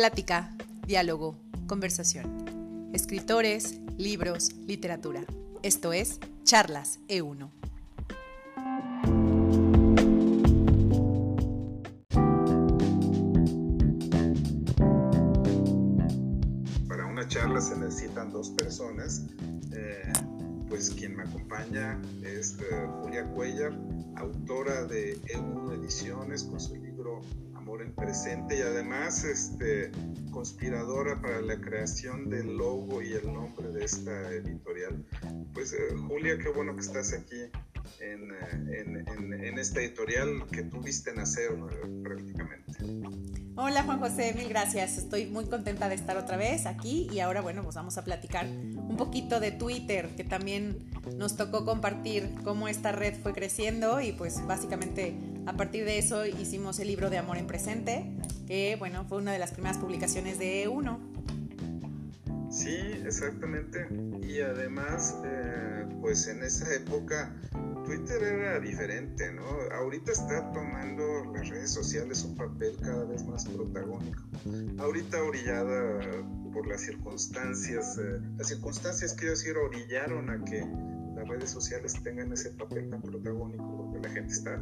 Plática, diálogo, conversación. Escritores, libros, literatura. Esto es Charlas E1. Para una charla se necesitan dos personas. Eh, pues quien me acompaña es eh, Julia Cuellar, autora de E1 Ediciones con su libro Amor en Presente y además este, conspiradora para la creación del logo y el nombre de esta editorial. Pues eh, Julia, qué bueno que estás aquí en, en, en, esta editorial que tuviste nacer prácticamente. Hola Juan José, mil gracias. Estoy muy contenta de estar otra vez aquí y ahora bueno, pues vamos a platicar un poquito de Twitter, que también nos tocó compartir cómo esta red fue creciendo y pues básicamente a partir de eso hicimos el libro de Amor en Presente, que bueno, fue una de las primeras publicaciones de E1. Sí, exactamente. Y además, eh, pues en esa época Twitter era diferente, ¿no? Ahorita está tomando las redes sociales un papel cada vez más protagónico. Ahorita orillada por las circunstancias, eh, las circunstancias quiero decir orillaron a que las redes sociales tengan ese papel tan protagónico porque la gente está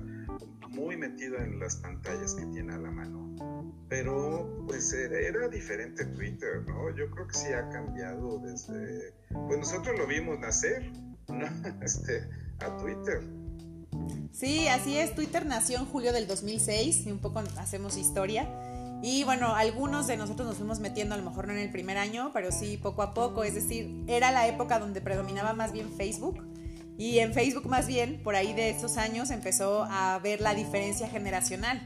muy metida en las pantallas que tiene a la mano. Pero pues era diferente Twitter, ¿no? Yo creo que sí ha cambiado desde, pues nosotros lo vimos nacer, ¿no? Este, a Twitter. Sí, así es. Twitter nació en julio del 2006 y un poco hacemos historia. Y bueno, algunos de nosotros nos fuimos metiendo, a lo mejor no en el primer año, pero sí poco a poco. Es decir, era la época donde predominaba más bien Facebook. Y en Facebook más bien, por ahí de esos años, empezó a ver la diferencia generacional.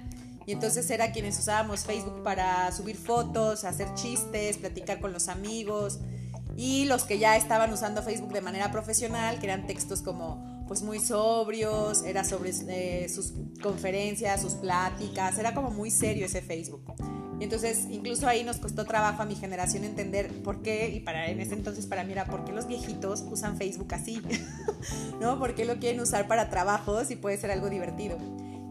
Y entonces era quienes usábamos Facebook para subir fotos, hacer chistes, platicar con los amigos. Y los que ya estaban usando Facebook de manera profesional, que eran textos como pues muy sobrios, era sobre eh, sus conferencias, sus pláticas, era como muy serio ese Facebook. Entonces incluso ahí nos costó trabajo a mi generación entender por qué, y para en ese entonces para mí era por qué los viejitos usan Facebook así, ¿no? ¿Por qué lo quieren usar para trabajos y puede ser algo divertido?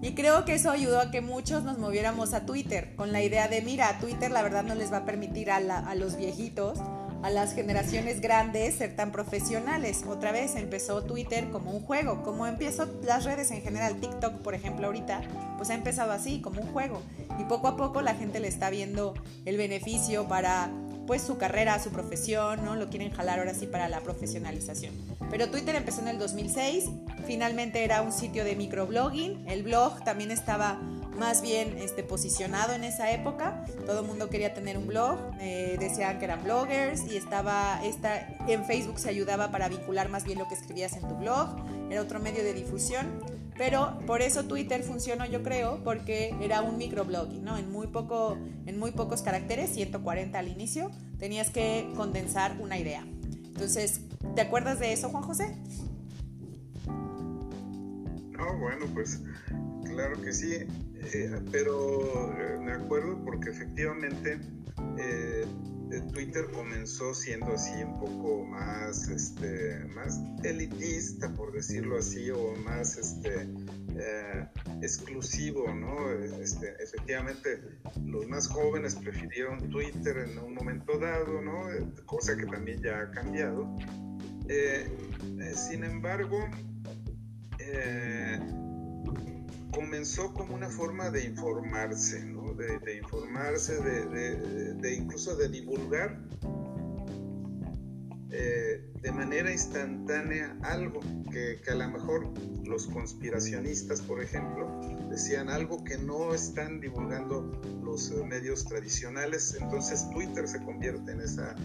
Y creo que eso ayudó a que muchos nos moviéramos a Twitter, con la idea de, mira, Twitter la verdad no les va a permitir a los viejitos a las generaciones grandes ser tan profesionales. Otra vez empezó Twitter como un juego, como empezó las redes en general, TikTok por ejemplo ahorita, pues ha empezado así, como un juego. Y poco a poco la gente le está viendo el beneficio para pues su carrera, su profesión, ¿no? Lo quieren jalar ahora sí para la profesionalización. Pero Twitter empezó en el 2006, finalmente era un sitio de microblogging, el blog también estaba más bien este, posicionado en esa época. Todo el mundo quería tener un blog, eh, decían que eran bloggers y estaba esta, en Facebook se ayudaba para vincular más bien lo que escribías en tu blog, era otro medio de difusión. Pero por eso Twitter funcionó, yo creo, porque era un microblogging, ¿no? En muy, poco, en muy pocos caracteres, 140 al inicio, tenías que condensar una idea. Entonces, ¿te acuerdas de eso, Juan José? No, bueno, pues claro que sí. Eh, pero eh, me acuerdo porque efectivamente eh, Twitter comenzó siendo así un poco más, este, elitista, por decirlo así, o más este, exclusivo, ¿no? Este, efectivamente, los más jóvenes prefirieron Twitter en un momento dado, ¿no? Cosa que también ya ha cambiado. sin embargo, comenzó como una forma de informarse, ¿no? de, informarse, de, incluso de divulgar eh, de manera instantánea algo que, que, a lo mejor los conspiracionistas, por ejemplo, decían algo que no están divulgando los medios tradicionales. Entonces Twitter se convierte en esa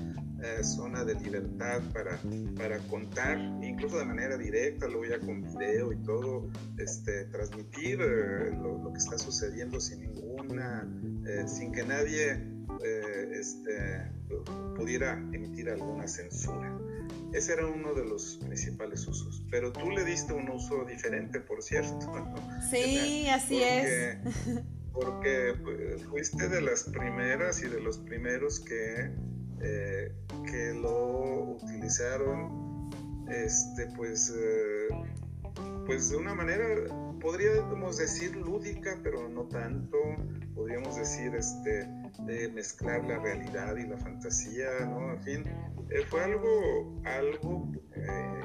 eh, zona de libertad para, para contar, incluso de manera directa, luego ya con video y todo, este, transmitir eh, lo, que está sucediendo sin ninguna, eh, sin que nadie este, pudiera emitir alguna censura. Ese era uno de los principales usos. Pero tú le diste un uso diferente, por cierto. Sí, así es. Porque pues, fuiste de las primeras y de los primeros que eh, que lo utilizaron este pues eh, pues de una manera podríamos decir lúdica pero no tanto podríamos decir este de mezclar la realidad y la fantasía, ¿no? En fin, eh, fue algo, algo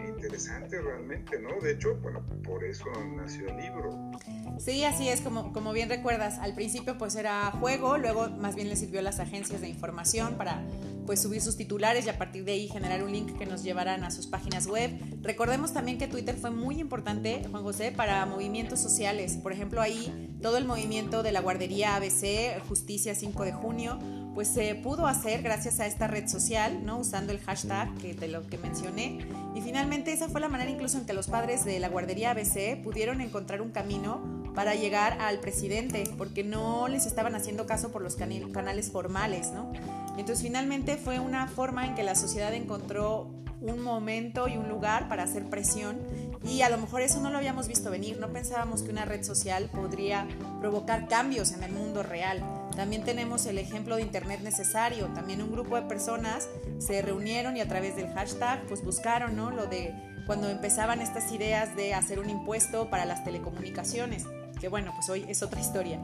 interesante realmente, ¿no? De hecho, bueno, por eso nació el libro. Sí, así es, como, como bien recuerdas, al principio pues era juego, luego más bien le sirvió a las agencias de información para pues subir sus titulares y a partir de ahí generar un link que nos llevaran a sus páginas web. Recordemos también que Twitter fue muy importante, Juan José, para movimientos sociales. Por ejemplo, ahí todo el movimiento de la guardería ABC, Justicia 5 de junio, pues se pudo hacer gracias a esta red social, ¿no? Usando el hashtag que, de lo que mencioné. Y finalmente esa fue la manera incluso en que los padres de la guardería ABC pudieron encontrar un camino para llegar al presidente, porque no les estaban haciendo caso por los canales formales, ¿no? Entonces finalmente fue una forma en que la sociedad encontró un momento y un lugar para hacer presión y a lo mejor eso no lo habíamos visto venir, no pensábamos que una red social podría provocar cambios en el mundo real. También tenemos el ejemplo de Internet necesario, también un grupo de personas se reunieron y a través del hashtag pues buscaron ¿no? lo de cuando empezaban estas ideas de hacer un impuesto para las telecomunicaciones, que bueno, pues hoy es otra historia.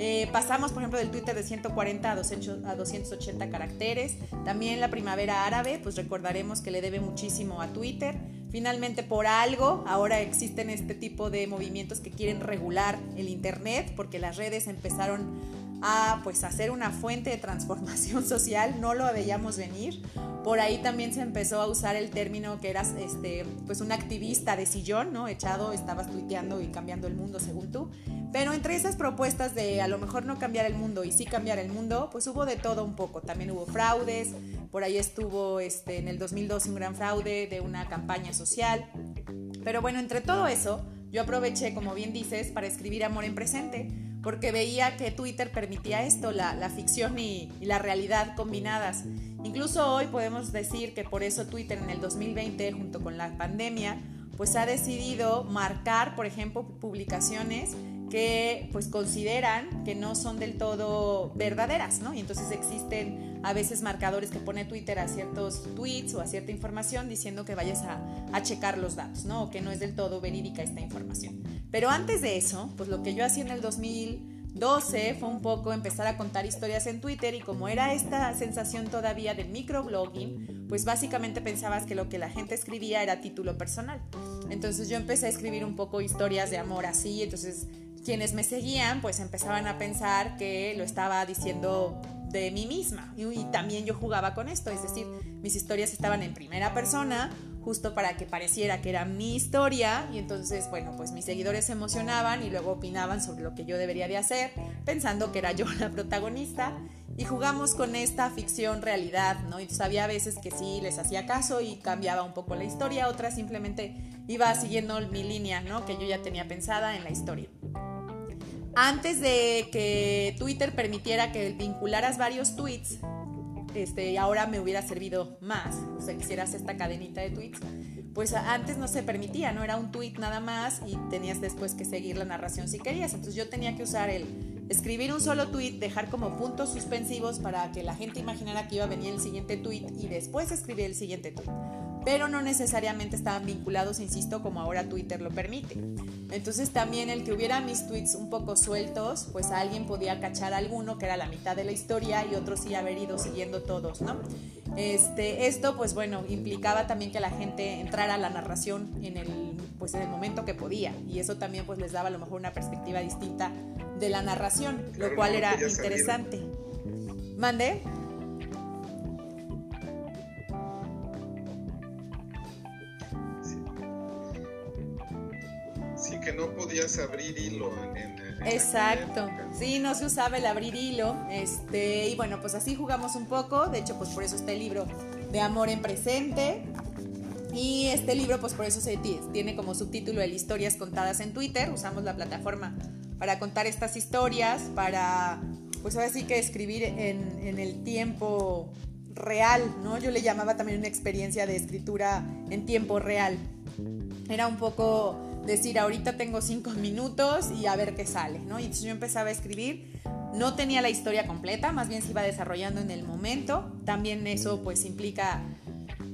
Eh, pasamos, por ejemplo, del Twitter de 140 a 280 caracteres. También la primavera árabe, pues recordaremos que le debe muchísimo a Twitter. Finalmente, por algo, ahora existen este tipo de movimientos que quieren regular el Internet, porque las redes empezaron a pues hacer una fuente de transformación social, no lo veíamos venir. Por ahí también se empezó a usar el término que eras este, pues un activista de sillón, ¿no? Echado, estabas tuiteando y cambiando el mundo según tú. Pero entre esas propuestas de a lo mejor no cambiar el mundo y sí cambiar el mundo, pues hubo de todo un poco. También hubo fraudes, por ahí estuvo este, en el 2012 un gran fraude de una campaña social. Pero bueno, entre todo eso, yo aproveché, como bien dices, para escribir Amor en Presente, porque veía que Twitter permitía esto, la, ficción y, y, la realidad combinadas. Incluso hoy podemos decir que por eso Twitter en el 2020, junto con la pandemia, pues ha decidido marcar, por ejemplo, publicaciones que pues consideran que no son del todo verdaderas, ¿no? Y entonces existen a veces marcadores que pone Twitter a ciertos tweets o a cierta información diciendo que vayas a, a, checar los datos, ¿no? O que no es del todo verídica esta información. Pero antes de eso, pues lo que yo hacía en el 2012 fue un poco empezar a contar historias en Twitter y como era esta sensación todavía del microblogging, pues básicamente pensabas que lo que la gente escribía era título personal. Entonces yo empecé a escribir un poco historias de amor así, entonces quienes me seguían pues empezaban a pensar que lo estaba diciendo de mí misma y, también yo jugaba con esto, es decir, mis historias estaban en primera persona justo para que pareciera que era mi historia y entonces bueno pues mis seguidores se emocionaban y luego opinaban sobre lo que yo debería de hacer pensando que era yo la protagonista y jugamos con esta ficción realidad, ¿no? Y sabía a veces que sí les hacía caso y cambiaba un poco la historia, otras simplemente iba siguiendo mi línea, ¿no? Que yo ya tenía pensada en la historia antes de que Twitter permitiera que vincularas varios tweets, este, ahora me hubiera servido más, o sea, quisieras esta cadenita de tweets, pues antes no se permitía, no era un tweet nada más y tenías después que seguir la narración si querías. Entonces yo tenía que usar el escribir un solo tweet, dejar como puntos suspensivos para que la gente imaginara que iba a venir el siguiente tweet y después escribir el siguiente tweet pero no necesariamente estaban vinculados, insisto, como ahora Twitter lo permite. Entonces también el que hubiera mis tweets un poco sueltos, pues alguien podía cachar alguno que era la mitad de la historia y otro sí haber ido siguiendo todos, ¿no? Este, esto, pues bueno, implicaba también que la gente entrara a la narración en el, pues en el momento que podía y eso también pues les daba a lo mejor una perspectiva distinta de la narración, lo cual era interesante. ¿Mande? No podías abrir hilo. En, Exacto, sí, no se usaba el abrir hilo. Este, y bueno, pues así jugamos un poco. De hecho, pues por eso está el libro de Amor en Presente. Y este libro, pues por eso se tiene como subtítulo el Historias contadas en Twitter. Usamos la plataforma para contar estas historias, para, pues ahora sí que escribir en, en el tiempo real, ¿no? Yo le llamaba también una experiencia de escritura en tiempo real. Era un poco decir, ahorita tengo cinco minutos y a ver qué sale, ¿no? Y entonces yo empezaba a escribir, no tenía la historia completa, más bien se iba desarrollando en el momento, también eso pues implica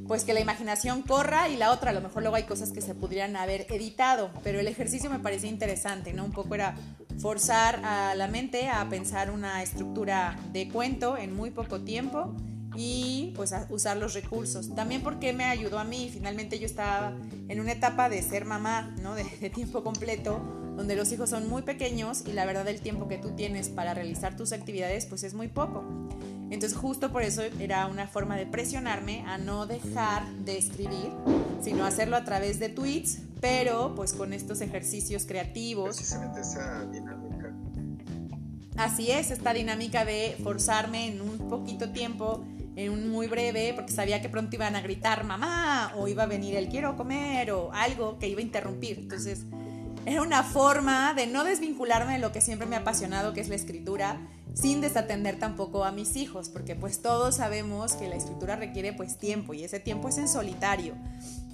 pues que la imaginación corra y la otra, a lo mejor luego hay cosas que se podrían haber editado, pero el ejercicio me parecía interesante, ¿no? Un poco era forzar a la mente a pensar una estructura de cuento en muy poco tiempo y pues usar los recursos. También porque me ayudó a mí, finalmente yo estaba en una etapa de ser mamá, ¿no? De, de, tiempo completo, donde los hijos son muy pequeños y la verdad el tiempo que tú tienes para realizar tus actividades pues es muy poco. Entonces justo por eso era una forma de presionarme a no dejar de escribir, sino hacerlo a través de tweets, pero pues con estos ejercicios creativos. Precisamente esa dinámica. Así es, esta dinámica de forzarme en un poquito tiempo, en un muy breve, porque sabía que pronto iban a gritar mamá o iba a venir el quiero comer o algo que iba a interrumpir. Entonces era una forma de no desvincularme de lo que siempre me ha apasionado, que es la escritura, sin desatender tampoco a mis hijos, porque pues todos sabemos que la escritura requiere pues tiempo y ese tiempo es en solitario.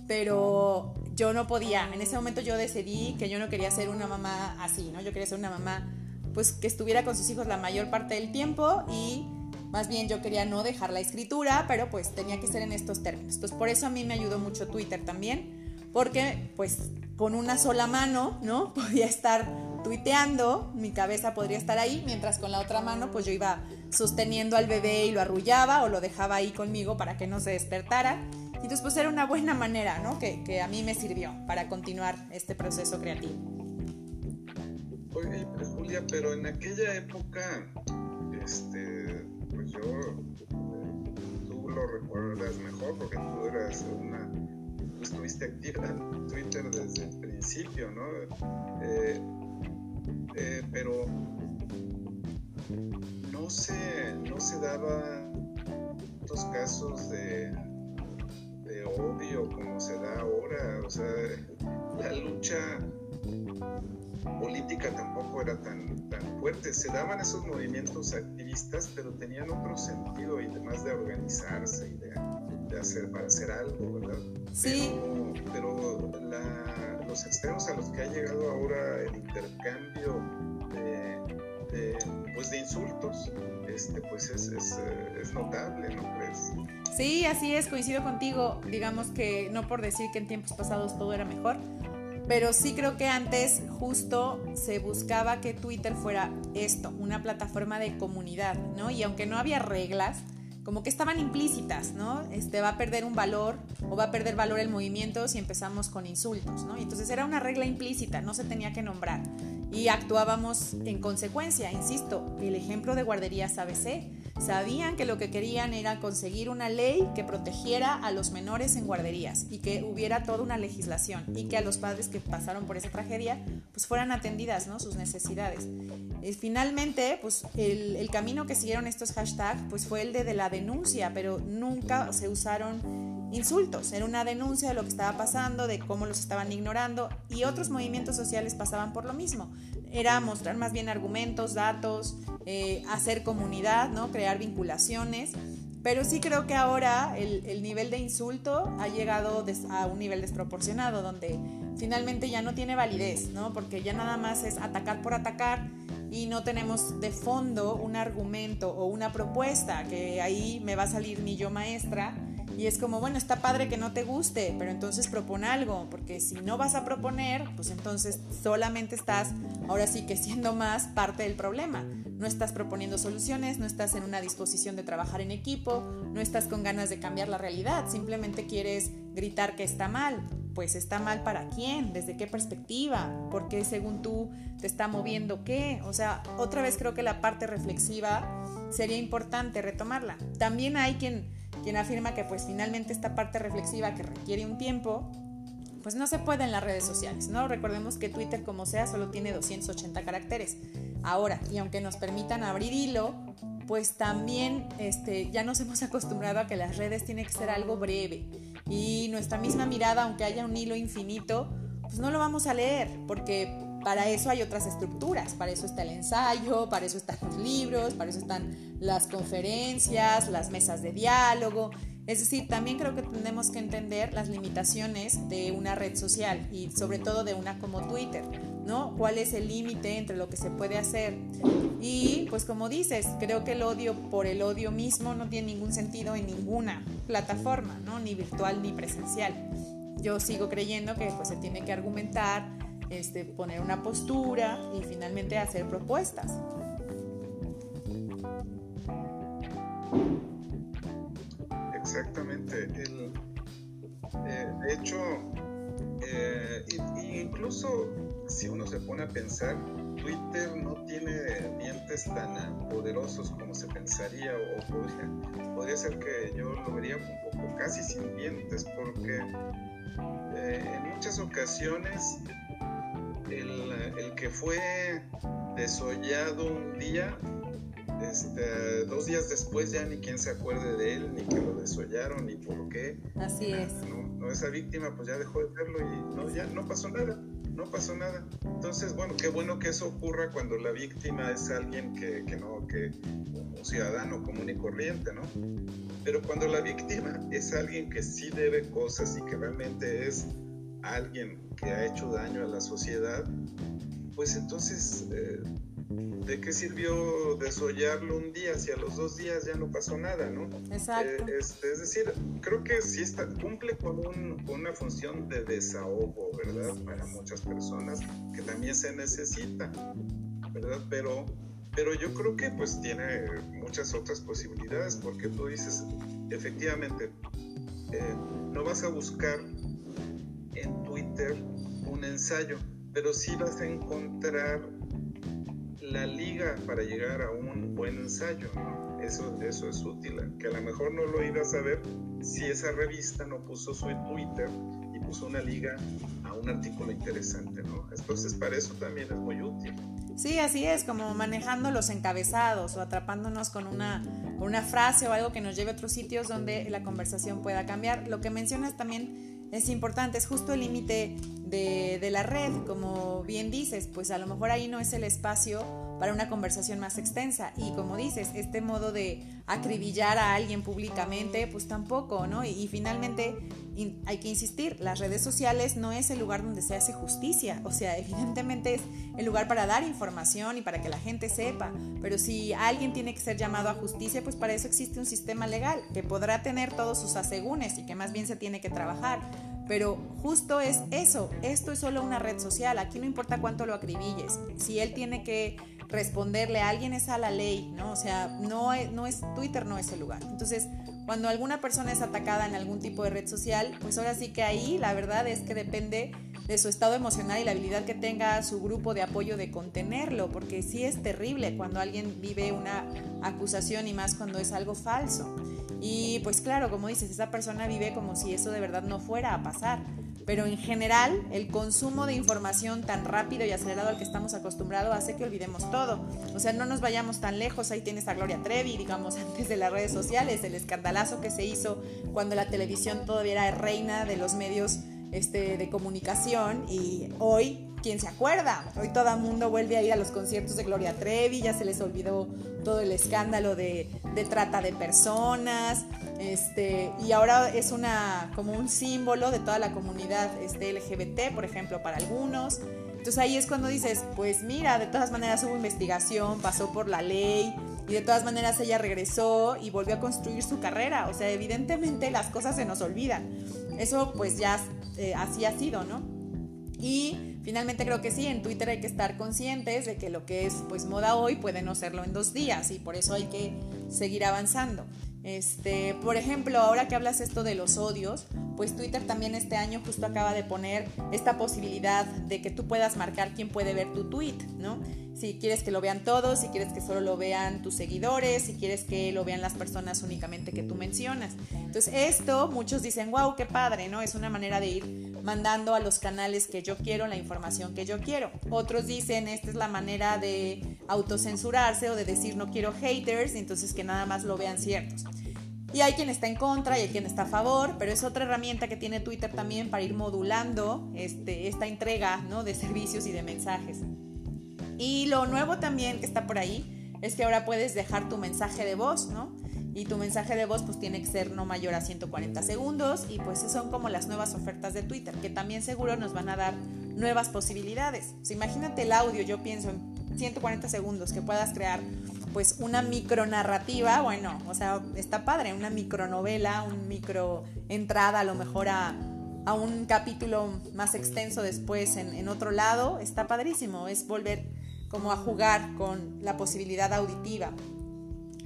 Pero yo no podía, en ese momento yo decidí que yo no quería ser una mamá así, ¿no? Yo quería ser una mamá pues que estuviera con sus hijos la mayor parte del tiempo y más bien yo quería no dejar la escritura, pero pues tenía que ser en estos términos. Entonces por eso a mí me ayudó mucho Twitter también, porque pues con una sola mano, ¿no? Podía estar tuiteando, mi cabeza podría estar ahí, mientras con la otra mano pues yo iba sosteniendo al bebé y lo arrullaba o lo dejaba ahí conmigo para que no se despertara. Y entonces pues era una buena manera, ¿no? Que, que a mí me sirvió para continuar este proceso creativo. Oye, pues, Julia, pero en aquella época, este, pues yo, tú lo recuerdas mejor porque tú eras una, estuviste activa en Twitter desde el principio, ¿no? Eh, eh, pero no se, no se daba estos casos de, de odio como se da ahora, o sea, la lucha política tampoco era tan, tan fuerte. Se daban esos movimientos activistas, pero tenían otro sentido y además de organizarse y de, hacer para hacer algo, ¿verdad? Sí. Pero, los extremos a los que ha llegado ahora el intercambio de, pues de insultos, este, pues es, es, es notable, ¿no crees? Sí, así es, coincido contigo. Digamos que no por decir que en tiempos pasados todo era mejor, pero sí creo que antes justo se buscaba que Twitter fuera esto, una plataforma de comunidad, ¿no? Y aunque no había reglas, como que estaban implícitas, ¿no? Este va a perder un valor o va a perder valor el movimiento si empezamos con insultos, ¿no? Y entonces era una regla implícita, no se tenía que nombrar y actuábamos en consecuencia, insisto, el ejemplo de guarderías ABC Sabían que lo que querían era conseguir una ley que protegiera a los menores en guarderías y que hubiera toda una legislación y que a los padres que pasaron por esa tragedia pues fueran atendidas ¿no? sus necesidades. Y finalmente, pues el, el, camino que siguieron estos hashtags pues fue el de, de la denuncia, pero nunca se usaron insultos. Era una denuncia de lo que estaba pasando, de cómo los estaban ignorando y otros movimientos sociales pasaban por lo mismo era mostrar más bien argumentos, datos, eh, hacer comunidad, ¿no? crear vinculaciones. Pero sí creo que ahora el, nivel de insulto ha llegado a un nivel desproporcionado, donde finalmente ya no tiene validez, ¿no? porque ya nada más es atacar por atacar y no tenemos de fondo un argumento o una propuesta, que ahí me va a salir mi yo maestra y es como, bueno, está padre que no te guste, pero entonces propon algo, porque si no vas a proponer, pues entonces solamente estás, ahora sí que siendo más parte del problema. No estás proponiendo soluciones, no estás en una disposición de trabajar en equipo, no estás con ganas de cambiar la realidad, simplemente quieres gritar que está mal. Pues está mal para quién, desde qué perspectiva, por qué según tú te está moviendo qué. O sea, otra vez creo que la parte reflexiva sería importante retomarla. También hay quien quien afirma que pues finalmente esta parte reflexiva que requiere un tiempo, pues no se puede en las redes sociales, ¿no? Recordemos que Twitter como sea solo tiene 280 caracteres. Ahora, y aunque nos permitan abrir hilo, pues también este, ya nos hemos acostumbrado a que las redes tienen que ser algo breve. Y nuestra misma mirada, aunque haya un hilo infinito, pues no lo vamos a leer, porque para eso hay otras estructuras, para eso está el ensayo, para eso están los libros, para eso están las conferencias, las mesas de diálogo. Es decir, también creo que tenemos que entender las limitaciones de una red social y sobre todo de una como Twitter, ¿no? ¿Cuál es el límite entre lo que se puede hacer? Y pues como dices, creo que el odio por el odio mismo no tiene ningún sentido en ninguna plataforma, ¿no? Ni virtual ni presencial. Yo sigo creyendo que pues se tiene que argumentar este, poner una postura y finalmente hacer propuestas. Exactamente. Eh, de hecho, eh, incluso si uno se pone a pensar, Twitter no tiene dientes tan poderosos como se pensaría o podría, ser que yo lo vería un poco casi sin dientes porque eh, en muchas ocasiones el, el, que fue desollado un día este, dos días después ya ni quien se acuerde de él, ni que lo desollaron, ni por qué. Así es. No, esa víctima pues ya dejó de verlo y no, ya no pasó nada, no pasó nada. Entonces, bueno, qué bueno que eso ocurra cuando la víctima es alguien que, que no, que un ciudadano común y corriente, ¿no? Pero cuando la víctima es alguien que sí debe cosas y que realmente es alguien que ha hecho daño a la sociedad, pues entonces... Eh, ¿de qué sirvió desollarlo un día si a los dos días ya no pasó nada, ¿no? Exacto. Eh, este, es decir, creo que sí está, cumple con, una función de desahogo, ¿verdad? Para muchas personas que también se necesita, ¿verdad? Pero, pero yo creo que pues tiene muchas otras posibilidades porque tú dices, efectivamente, eh, no vas a buscar Twitter un ensayo, pero sí vas a encontrar la liga para llegar a un buen ensayo, Eso, eso es útil, que a lo mejor no lo ibas a ver si esa revista no puso su Twitter y puso una liga a un artículo interesante, ¿no? Entonces para eso también es muy útil. Sí, así es, como manejando los encabezados o atrapándonos con una, una frase o algo que nos lleve a otros sitios donde la conversación pueda cambiar. Lo que mencionas también es importante, es justo el límite de, la red, como bien dices, pues a lo mejor ahí no es el espacio para una conversación más extensa. Y como dices, este modo de acribillar a alguien públicamente, pues tampoco, ¿no? Y, finalmente hay que insistir, las redes sociales no es el lugar donde se hace justicia, o sea, evidentemente es el lugar para dar información y para que la gente sepa, pero si alguien tiene que ser llamado a justicia, pues para eso existe un sistema legal que podrá tener todos sus asegúnes y que más bien se tiene que trabajar pero justo es eso, esto es solo una red social, aquí no importa cuánto lo acribilles, si él tiene que responderle a alguien es a la ley, ¿no? O sea, no no es Twitter no es el lugar. Entonces, cuando alguna persona es atacada en algún tipo de red social, pues ahora sí que ahí la verdad es que depende de su estado emocional y la habilidad que tenga su grupo de apoyo de contenerlo, porque sí es terrible cuando alguien vive una acusación y más cuando es algo falso. Y pues claro, como dices, esa persona vive como si eso de verdad no fuera a pasar. Pero en general, el consumo de información tan rápido y acelerado al que estamos acostumbrados hace que olvidemos todo. O sea, no nos vayamos tan lejos. Ahí tienes a Gloria Trevi, digamos, antes de las redes sociales, el escandalazo que se hizo cuando la televisión todavía era reina de los medios este, de comunicación y hoy, ¿quién se acuerda? Hoy todo el mundo vuelve a ir a los conciertos de Gloria Trevi, ya se les olvidó todo el escándalo de, trata de personas, este, y ahora es una, como un símbolo de toda la comunidad este, LGBT, por ejemplo, para algunos. Entonces ahí es cuando dices, pues mira, de todas maneras hubo investigación, pasó por la ley, y de todas maneras ella regresó y volvió a construir su carrera. O sea, evidentemente las cosas se nos olvidan. Eso pues ya eh, así ha sido, ¿no? Y finalmente creo que sí, en Twitter hay que estar conscientes de que lo que es pues moda hoy puede no serlo en dos días y por eso hay que seguir avanzando. Este, por ejemplo, ahora que hablas esto de los odios, pues Twitter también este año justo acaba de poner esta posibilidad de que tú puedas marcar quién puede ver tu tweet, ¿no? Si quieres que lo vean todos, si quieres que solo lo vean tus seguidores, si quieres que lo vean las personas únicamente que tú mencionas. Entonces, esto muchos dicen, wow, qué padre, ¿no? Es una manera de ir mandando a los canales que yo quiero la información que yo quiero. Otros dicen, esta es la manera de autocensurarse o de decir no quiero haters, entonces que nada más lo vean ciertos. Y hay quien está en contra y hay quien está a favor, pero es otra herramienta que tiene Twitter también para ir modulando este, esta entrega ¿no? de servicios y de mensajes. Y lo nuevo también que está por ahí es que ahora puedes dejar tu mensaje de voz, ¿no? Y tu mensaje de voz pues tiene que ser no mayor a 140 segundos y pues son como las nuevas ofertas de Twitter, que también seguro nos van a dar nuevas posibilidades. imagínate el audio, yo pienso en 140 segundos que puedas crear pues una micronarrativa, bueno, o sea, está padre, una micronovela, un micro entrada a lo mejor a, a un capítulo más extenso después en, en otro lado, está padrísimo, es volver como a jugar con la posibilidad auditiva.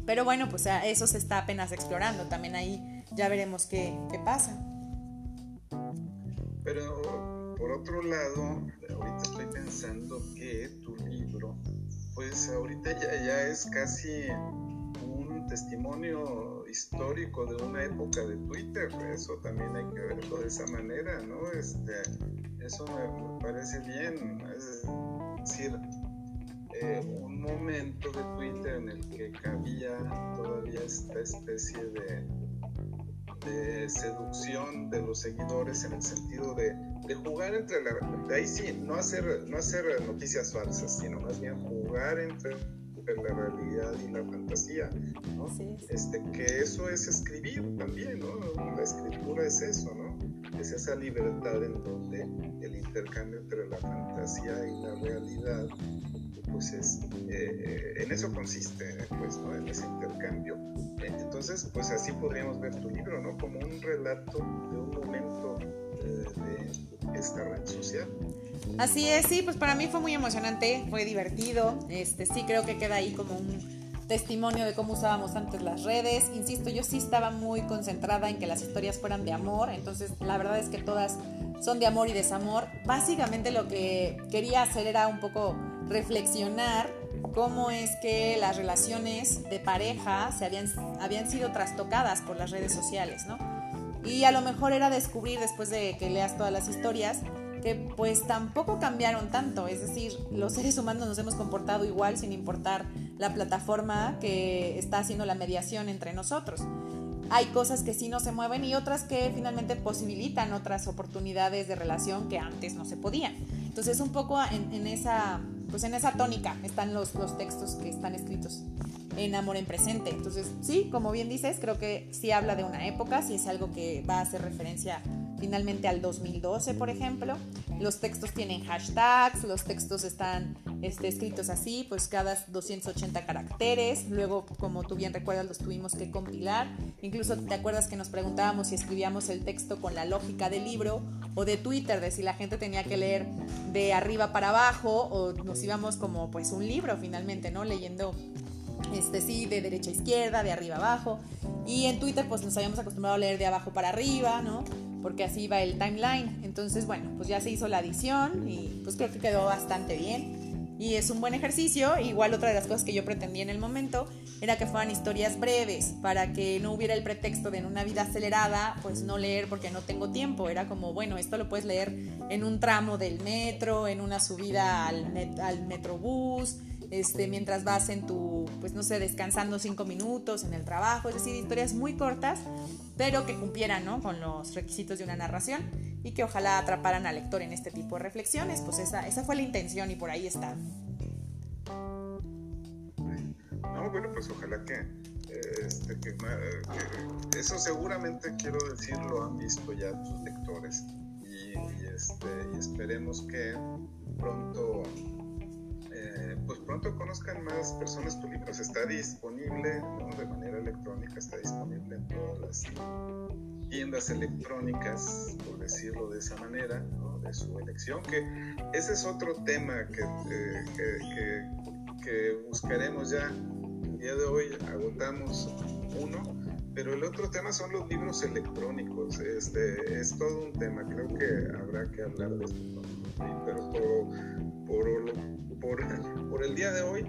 Pero bueno, pues eso se está apenas explorando, también ahí ya veremos qué, qué pasa. Pero por otro lado, ahorita estoy pensando que tu libro, pues ahorita ya, ya es casi un testimonio histórico de una época de Twitter, eso también hay que verlo de esa manera, ¿no? Este, eso me, parece bien, es decir, eh, un momento de Twitter en el que cabía todavía esta especie de, de seducción de los seguidores en el sentido de, de jugar entre la... De ahí sí, no hacer, no hacer noticias falsas, sino más bien jugar entre la realidad y la fantasía, ¿no? Este, que eso es escribir también, ¿no? La escritura es eso, ¿no? Es esa libertad en donde el intercambio entre la fantasía y la realidad pues es, eh, en eso consiste, pues, ¿no? En ese intercambio. Entonces, pues así podríamos ver tu libro, ¿no? Como un relato de un momento de esta red social. Así es, sí, pues para mí fue muy emocionante, fue divertido, este, sí creo que queda ahí como un testimonio de cómo usábamos antes las redes. Insisto, yo sí estaba muy concentrada en que las historias fueran de amor, entonces la verdad es que todas son de amor y desamor. Básicamente lo que quería hacer era un poco reflexionar cómo es que las relaciones de pareja se habían, habían sido trastocadas por las redes sociales, ¿no? Y a lo mejor era descubrir después de que leas todas las historias que pues tampoco cambiaron tanto, es decir, los seres humanos nos hemos comportado igual sin importar la plataforma que está haciendo la mediación entre nosotros. Hay cosas que sí no se mueven y otras que finalmente posibilitan otras oportunidades de relación que antes no se podían. Entonces un poco en, esa, pues en esa tónica están los, los textos que están escritos en Amor en Presente. Entonces sí, como bien dices, creo que sí habla de una época, sí es algo que va a hacer referencia finalmente al 2012, por ejemplo. Los textos tienen hashtags, los textos están este, escritos así, pues cada 280 caracteres. Luego, como tú bien recuerdas, los tuvimos que compilar. Incluso te acuerdas que nos preguntábamos si escribíamos el texto con la lógica del libro o de Twitter, de si la gente tenía que leer de arriba para abajo o nos íbamos como pues un libro finalmente, ¿no? Leyendo este sí, de derecha a izquierda, de arriba a abajo. Y en Twitter pues nos habíamos acostumbrado a leer de abajo para arriba, ¿no? porque así iba el timeline. Entonces, bueno, pues ya se hizo la edición y pues creo que quedó bastante bien. Y es un buen ejercicio. Igual otra de las cosas que yo pretendía en el momento era que fueran historias breves, para que no hubiera el pretexto de en una vida acelerada, pues no leer porque no tengo tiempo. Era como, bueno, esto lo puedes leer en un tramo del metro, en una subida al, al metrobús, este, mientras vas en tu, pues no sé, descansando cinco minutos en el trabajo, es decir, historias muy cortas, pero que cumplieran ¿no? con los requisitos de una narración y que ojalá atraparan al lector en este tipo de reflexiones, pues esa, esa fue la intención y por ahí está. No, bueno, pues ojalá que, este, que, eso seguramente quiero decir lo han visto ya tus lectores y, este, y esperemos que pronto pues pronto conozcan más personas tu libro. Está disponible de manera electrónica, está disponible en todas las tiendas electrónicas, por decirlo de esa manera, de su elección, que ese es otro tema que, que, que, buscaremos ya. El día de hoy agotamos uno, pero el otro tema son los libros electrónicos. Este, es todo un tema, creo que habrá que hablar de esto. Pero por, por, por, por el día de hoy.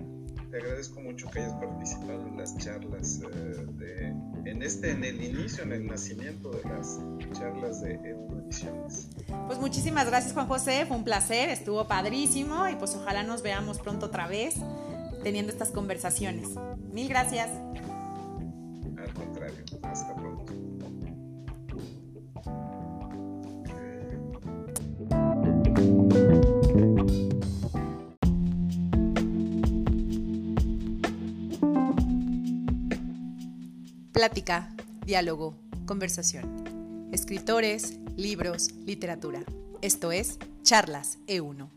Te agradezco mucho que hayas participado en las charlas, eh, de, en este, en el inicio, en el nacimiento de las charlas de Eurovisiones. Pues muchísimas gracias Juan José, fue un placer, estuvo padrísimo y pues ojalá nos veamos pronto otra vez teniendo estas conversaciones. Mil gracias. Plática, diálogo, conversación. Escritores, libros, literatura. Esto es Charlas E1.